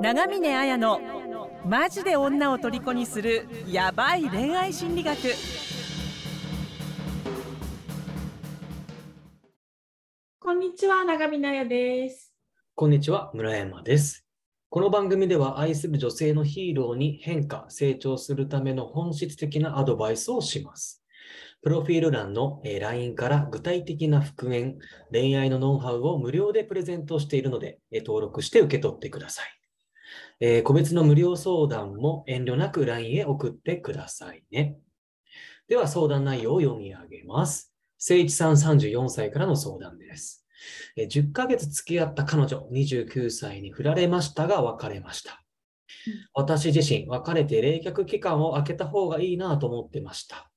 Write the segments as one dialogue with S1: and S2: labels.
S1: 長峰綾のマジで女を虜にするヤバい恋愛心理学。
S2: こんにちは長峰綾です。
S3: こんにちは村山です。この番組では愛する女性のヒーローに変化成長するための本質的なアドバイスをします。プロフィール欄の LINE から具体的な復縁、恋愛のノウハウを無料でプレゼントしているので、登録して受け取ってください。えー、個別の無料相談も遠慮なく LINE へ送ってくださいね。では相談内容を読み上げます。聖一さん34歳からの相談です。10ヶ月付き合った彼女29歳に振られましたが別れました。私自身別れて冷却期間を空けた方がいいなと思ってました。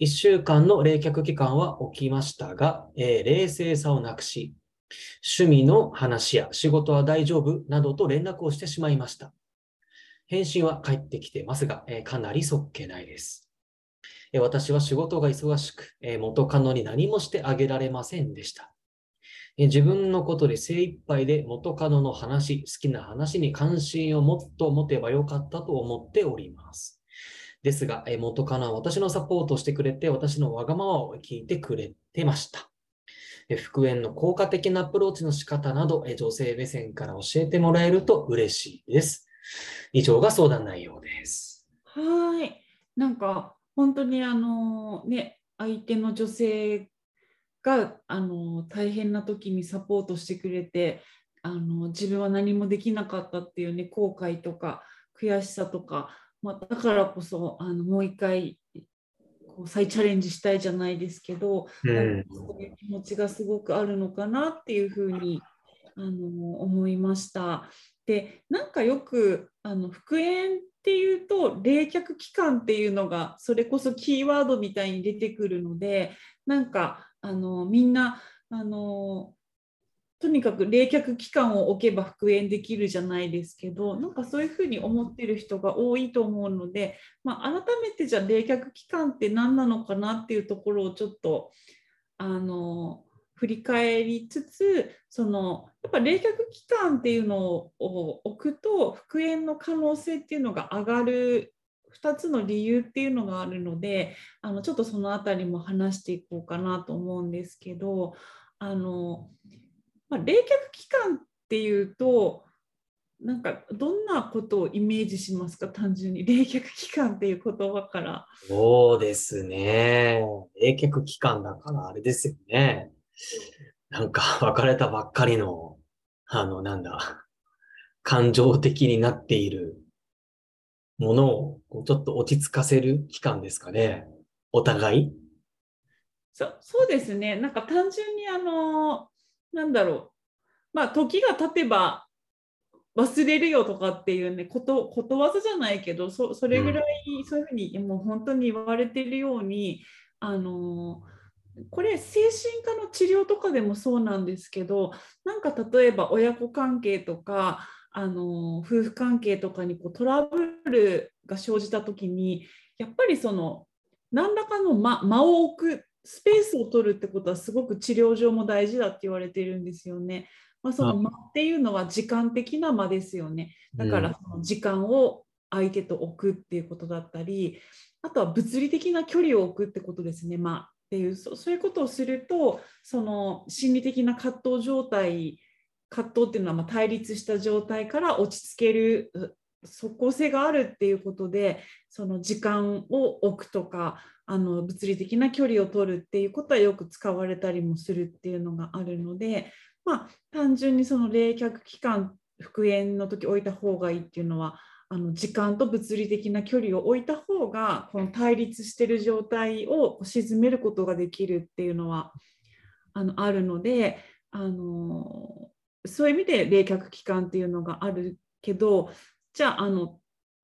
S3: 1週間の冷却期間は起きましたが、えー、冷静さをなくし、趣味の話や仕事は大丈夫などと連絡をしてしまいました。返信は返ってきてますが、え、かなりそっけないです。え、私は仕事が忙しく、え元カノに何もしてあげられませんでした。え自分のことで精一杯で元カノの話、好きな話に関心をもっと持てばよかったと思っております。ですが、え元カノは私のサポートをしてくれて、私のわがままを聞いてくれてました。復縁の効果的なアプローチの仕方など、女性目線から教えてもらえると嬉しいです。以上が相談内容です。
S2: はい。なんか本当にあのね、相手の女性があの大変な時にサポートしてくれて、あの自分は何もできなかったっていうね後悔とか悔しさとかまあ、だからこそあのもう一回こう再チャレンジしたいじゃないですけど、うん、そういう気持ちがすごくあるのかなっていうふうにあの思いました。でなんかよくあの復縁っていうと冷却期間っていうのがそれこそキーワードみたいに出てくるのでなんかあのみんなあのとにかく冷却期間を置けば復縁できるじゃないですけどなんかそういうふうに思ってる人が多いと思うので、まあ、改めてじゃあ冷却期間って何なのかなっていうところをちょっとあの振り返りつつそのやっぱ冷却期間っていうのを置くと復縁の可能性っていうのが上がる2つの理由っていうのがあるのであのちょっとその辺りも話していこうかなと思うんですけどあのまあ、冷却期間っていうとなんかどんなことをイメージしますか？単純に冷却期間っていう言葉から。
S3: そうですね。冷却期間だからあれですよね。なんか別れたばっかりの、あのなんだ、感情的になっているものをちょっと落ち着かせる期間ですかね。お互い。
S2: そそうですね。なんか単純にあのなんだろう、まあ、時が経てば忘れるよとかっていうねことことわざじゃないけどそそれぐらいそういうふうにもう本当に言われてるようにあのこれ精神科の治療とかでもそうなんですけどなんか例えば親子関係とかあの夫婦関係とかにこうトラブルが生じた時にやっぱりその何らかの間間を置くスペースを取るってことはすごく治療上も大事だって言われてるんですよね。まあ、その間っていうのは時間的な間ですよね。だからその時間を相手と置くっていうことだったり、あとは物理的な距離を置くってことですね。まあ、っていうそういうことをするとその心理的な葛藤状態葛藤っていうのはま対立した状態から落ち着ける即効性があるっていうことでその時間を置くとかあの物理的な距離を取るっていうことはよく使われたりもするっていうのがあるので、まあ、単純にその冷却期間復縁の時置いた方がいいっていうのはあの時間と物理的な距離を置いた方がこの対立してる状態を鎮めることができるっていうのはあのあるのであのそういう意味で冷却期間っていうのがあるけどじゃああの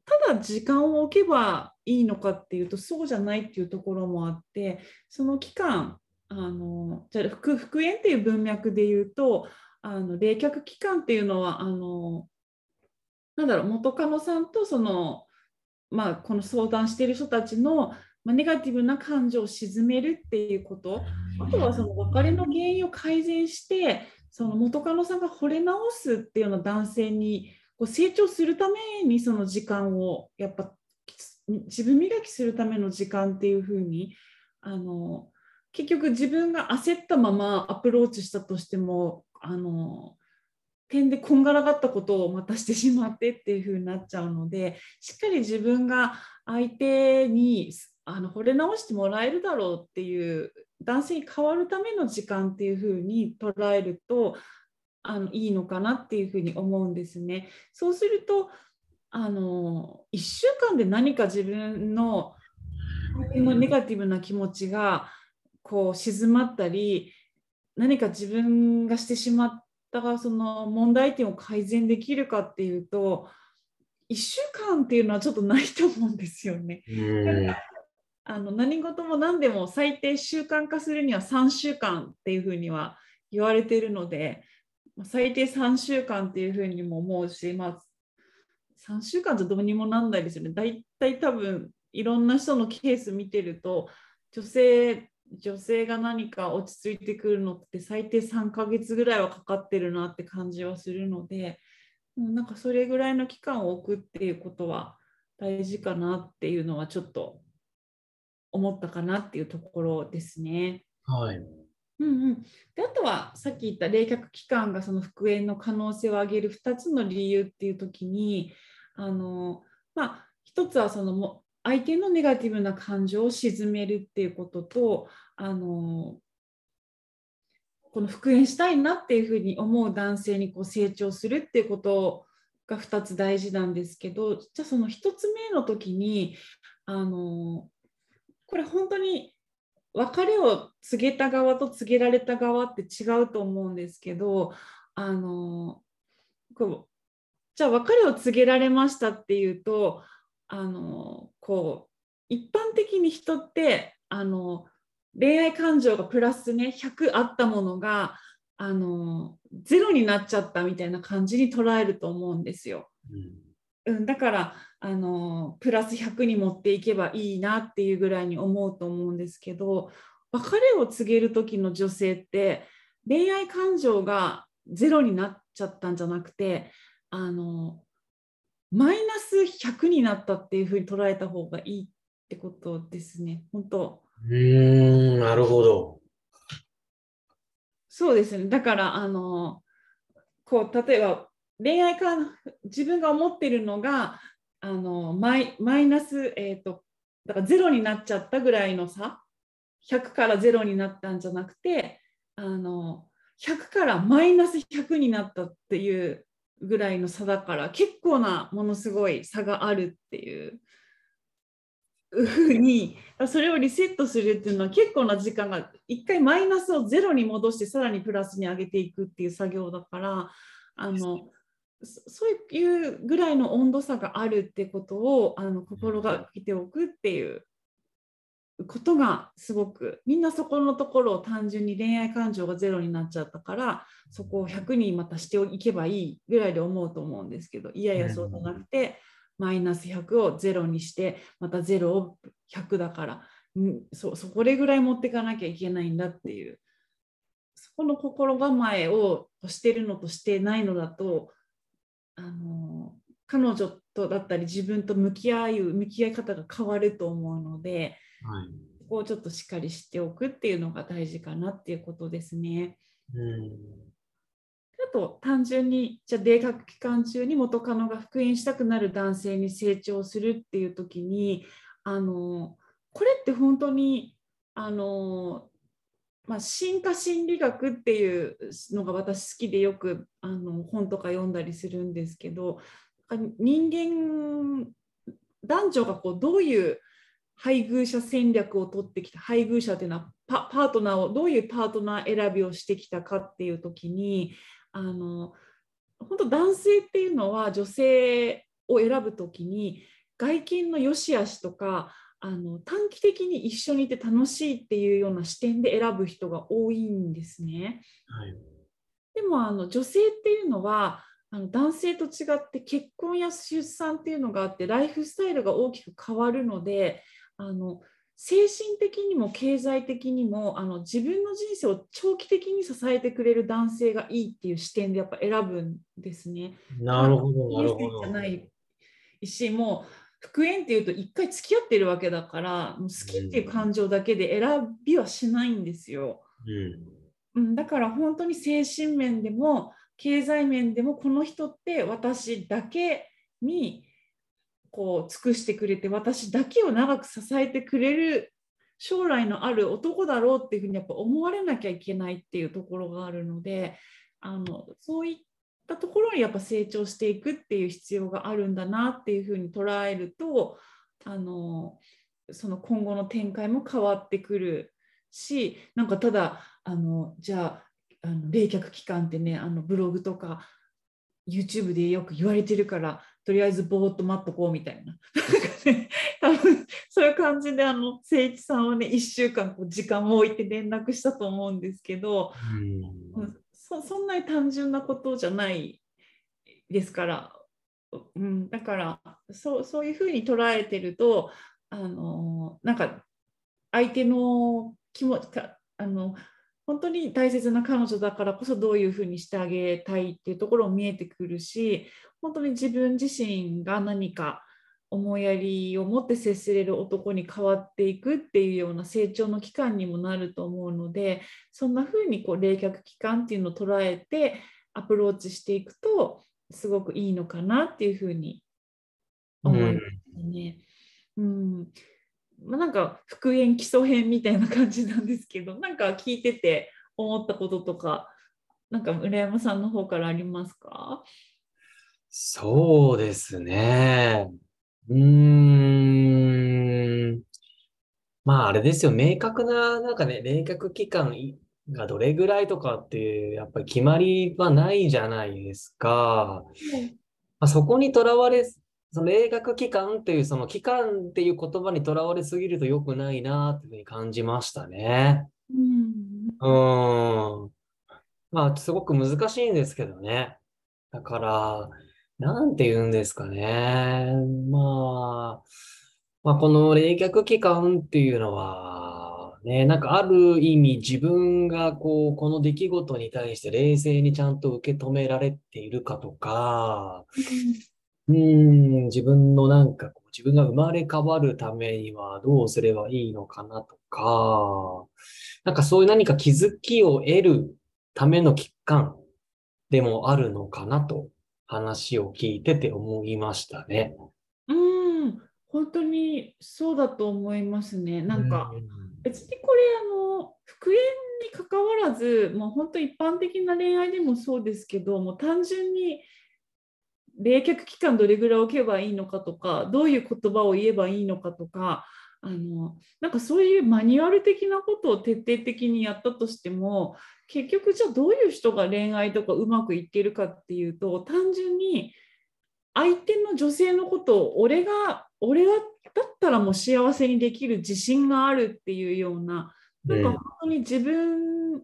S2: ただ時間を置けばいいのかっていうとそうじゃないっていうところもあってその期間あのじゃあ復復縁っていう文脈で言うとあの冷却期間っていうのはあのなんだろう元カノさんとその、まあ、この相談している人たちの、ま、ネガティブな感情を鎮めるっていうことあとはその別れの原因を改善してその元カノさんが惚れ直すっていうような男性にこう成長するためにその時間をやっぱ自分磨きするための時間っていうふうにあの結局自分が焦ったままアプローチしたとしてもあの点でこんがらがったことをまたしてしまってっていう風になっちゃうのでしっかり自分が相手にあの惚れ直してもらえるだろうっていう男性に変わるための時間っていう風に捉えるとあのいいのかなっていう風に思うんですね。そうするとあの1週間で何か自分のネガティブな気持ちがこう静まったり何か自分がしてしまったその問題点を改善できるかっていうと1週間っていうのはちょっとないと思うんですよね。あの何事も何でも最低習慣化するには3週間っていうふうには言われているので最低3週間っていうふうにも思うし、まあ、3週間じゃどうにもなんないですよね。大体多分いろんな人のケース見てると女性女性が何か落ち着いてくるのって最低3ヶ月ぐらいはかかってるなって感じはするのでなんかそれぐらいの期間を置くっていうことは大事かなっていうのはちょっと思ったかなっていうところですね。
S3: はい。
S2: うんうん、であとはさっき言った冷却期間がその復縁の可能性を上げる2つの理由っていう時にあの、まあ、1つはそのも相手のネガティブな感情を鎮めるっていうこととあのこの復縁したいなっていうふうに思う男性にこう成長するっていうことが2つ大事なんですけどじゃあその1つ目の時にあのこれ本当に別れを告げた側と告げられた側って違うと思うんですけどあのこうじゃあ別れを告げられましたっていうとあのこう一般的に人ってあの恋愛感情がプラスね100あったものがあのゼロになっちゃったみたいな感じに捉えると思うんですよ。うん、うん、だからあのプラス100に持っていけばいいなっていうぐらいに思うと思うんですけど別れを告げる時の女性って恋愛感情がゼロになっちゃったんじゃなくてあのマイナス100になったっていうふうに捉えた方がいいってことですね。本当。
S3: うん、なるほど。
S2: そうですね。だから、あの、こう、例えば、恋愛感、自分が思ってるのが、あのマイマイナス、えーと、だからゼロになっちゃったぐらいの差、100からゼロになったんじゃなくて、あの100からマイナス100になったっていうぐらいの差だから結構なものすごい差があるっていうふうにそれをリセットするっていうのは結構な時間が一回マイナスをゼロに戻してさらにプラスに上げていくっていう作業だからあのそういうぐらいの温度差があるってことをあの心がけておくっていうことがすごくみんなそこのところを単純に恋愛感情がゼロになっちゃったからそこを100にまたしていけばいいぐらいで思うと思うんですけどいやいやそうじゃなくて、マイナス100をゼロにしてまたゼロを100だからそそこれぐらい持っていかなきゃいけないんだっていうそこの心構えをしてるのとしてないのだとあの彼女とだったり自分と向き合う向き合い方が変わると思うので。はい、ここをちょっとしっかり知っておくっていうのが大事かなっていうことですね。うんあと単純にじゃあ冷却期間中に元カノが復縁したくなる男性に成長するっていう時にあのこれって本当にあの、まあ、進化心理学っていうのが私好きでよくあの本とか読んだりするんですけど人間男女がこうどういう配偶者戦略を取ってきた配偶者というのはパートナーをどういうパートナー選びをしてきたかっていう時にあの本当男性っていうのは女性を選ぶ時に外見の良し悪しとかあの短期的に一緒にいて楽しいっていうような視点で選ぶ人が多いんですね。はい、でもあの女性っていうのはあの男性と違って結婚や出産っていうのがあってライフスタイルが大きく変わるのであの精神的にも経済的にもあの自分の人生を長期的に支えてくれる男性がいいっていう視点でやっぱ選ぶんですね。
S3: なるほど、なるほど
S2: いいじゃ。ないしもう復縁っていうと一回付き合ってるわけだから好きっていう感情だけで選びはしないんですよ。
S3: うん
S2: うん、だから本当に精神面でも経済面でもこの人って私だけにこう尽くしてくれて私だけを長く支えてくれる将来のある男だろうっていうふうにやっぱ思われなきゃいけないっていうところがあるのであのそういったところにやっぱ成長していくっていう必要があるんだなっていうふうに捉えるとあのその今後の展開も変わってくるしなんかただあのじゃああの冷却期間ってねあのブログとか YouTube でよく言われてるからとりあえずぼーっと待っとこうみたいな、そういう感じであの誠一さんはね1週間こう時間を置いて連絡したと思うんですけど、うん。そそんなに単純なことじゃないですから、うん、だからそうそういうふうに捉えてるとあのなんか相手の気持ちあの本当に大切な彼女だからこそどういうふうにしてあげたいっていうところも見えてくるし本当に自分自身が何か思いやりを持って接せれる男に変わっていくっていうような成長の期間にもなると思うのでそんな風にこう冷却期間っていうのを捉えてアプローチしていくとすごくいいのかなっていうふうに思いますね。うんまあ、なんか復縁基礎編みたいな感じなんですけどなんか聞いてて思ったこととかなんか村山さんの方からありますか？
S3: そうですね。うーん。まあ、あれですよ。明確な、なんかね、冷却期間がどれぐらいとかってやっぱり決まりはないじゃないですか。まあ、そこにとらわれ、その冷却期間っていう、その期間っていう言葉にとらわれすぎると良くないなっていうふうに感じましたね。
S2: うん
S3: うーん。まあ、すごく難しいんですけどね。だから、なんて言うんですかね。まあ、まあ、この冷却期間っていうのは、ね、なんかある意味自分がこう、この出来事に対して冷静にちゃんと受け止められているかとか、うーん、自分のなんかこう、自分が生まれ変わるためにはどうすればいいのかなとか、なんかそういう何か気づきを得るための期間でもあるのかなと話を聞いてて思いましたね。
S2: うん、本当にそうだと思いますね。なんか、
S3: う
S2: 別にこれあの復縁に関わらずもう本当一般的な恋愛でもそうですけどもう単純に冷却期間どれぐらい置けばいいのかとかどういう言葉を言えばいいのかとかあのなんかそういうマニュアル的なことを徹底的にやったとしても結局じゃあどういう人が恋愛とかうまくいってるかっていうと単純に相手の女性のことを俺が俺だったらもう幸せにできる自信があるっていうようななんか本当に自分、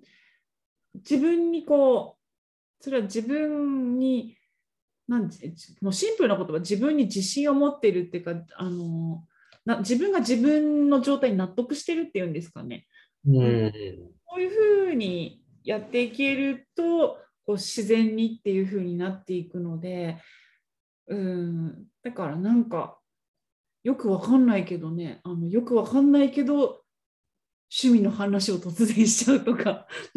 S2: 自分にこうそれは自分になんてもうシンプルな言葉自分に自信を持ってるっていうかあのな自分が自分の状態に納得してるっていうんですかね。
S3: ん。うん。
S2: こういうふうにやっていけるとこう自然にっていうふうになっていくのでうんだからなんかよくわかんないけどねあのよくわかんないけど趣味の話を突然しちゃうとか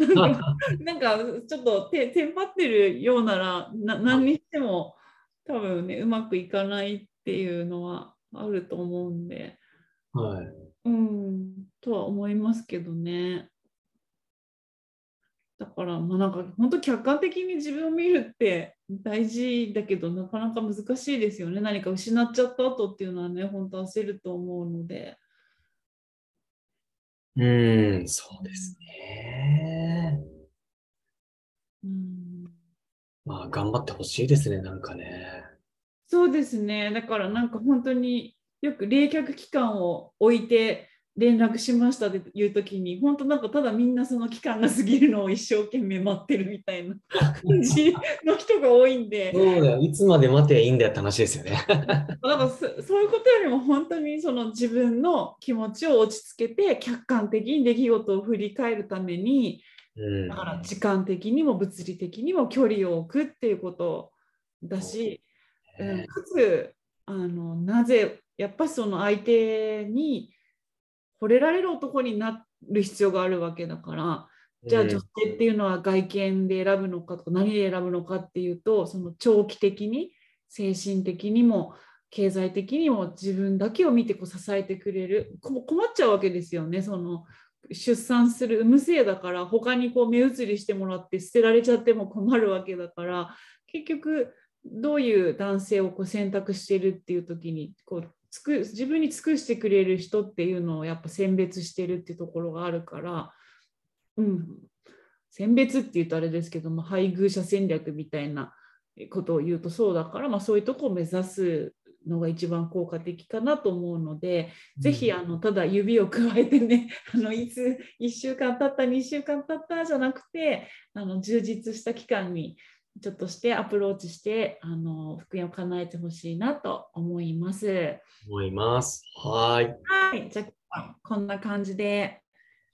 S2: なんか ちょっとてテンパってるようならな何にしても多分ねうまくいかないっていうのはあると思うんで。
S3: はい。
S2: うん、とは思いますけどね。だから、まあ、なんか本当客観的に自分を見るって大事だけどなかなか難しいですよね。何か失っちゃった後っていうのはね、本当焦ると思うので。
S3: うん、そうですね。
S2: うん、
S3: まあ、頑張ってほしいですね、なんかね。
S2: そうですね。だからなんか本当によく冷却期間を置いて連絡しましたっていう時に本当なんかただみんなその期間が過ぎるのを一生懸命待ってるみたいな感じの人が多いんで
S3: そうだよ。いつまで待てばいいんだよって話ですよね。
S2: だからそそういうことよりも本当にその自分の気持ちを落ち着けて客観的に出来事を振り返るために
S3: うん
S2: だから時間的にも物理的にも距離を置くっていうことだし、うん、かつあのなぜやっぱりその相手に惚れられる男になる必要があるわけだからじゃあ女性っていうのは外見で選ぶのかとか何で選ぶのかっていうとその長期的に精神的にも経済的にも自分だけを見てこう支えてくれるこ困っちゃうわけですよね。その出産する産むせいだから他にこう目移りしてもらって捨てられちゃっても困るわけだから結局どういう男性をこう選択してるっていう時にこうつく自分に尽くしてくれる人っていうのをやっぱ選別してるっていうところがあるから、うん、選別っていうとあれですけども配偶者戦略みたいなことを言うとそうだから、まあ、そういうとこを目指すのが一番効果的かなと思うので、ぜひあのただ指を加えてね あのいつ1週間経った2週間経ったじゃなくてあの充実した期間にちょっとしてアプローチしてあの復縁を叶えてほしいなと思います。
S3: 思います。はい。
S2: はい、じゃあこんな感じで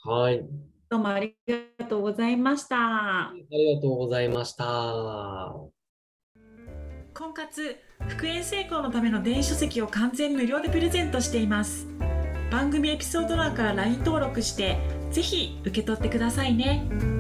S3: はい。
S2: どうもありがとうございました。
S3: ありがとうございました。
S1: 婚活復縁成功のための電子書籍を完全無料でプレゼントしています番組エピソード欄から LINE 登録してぜひ受け取ってくださいね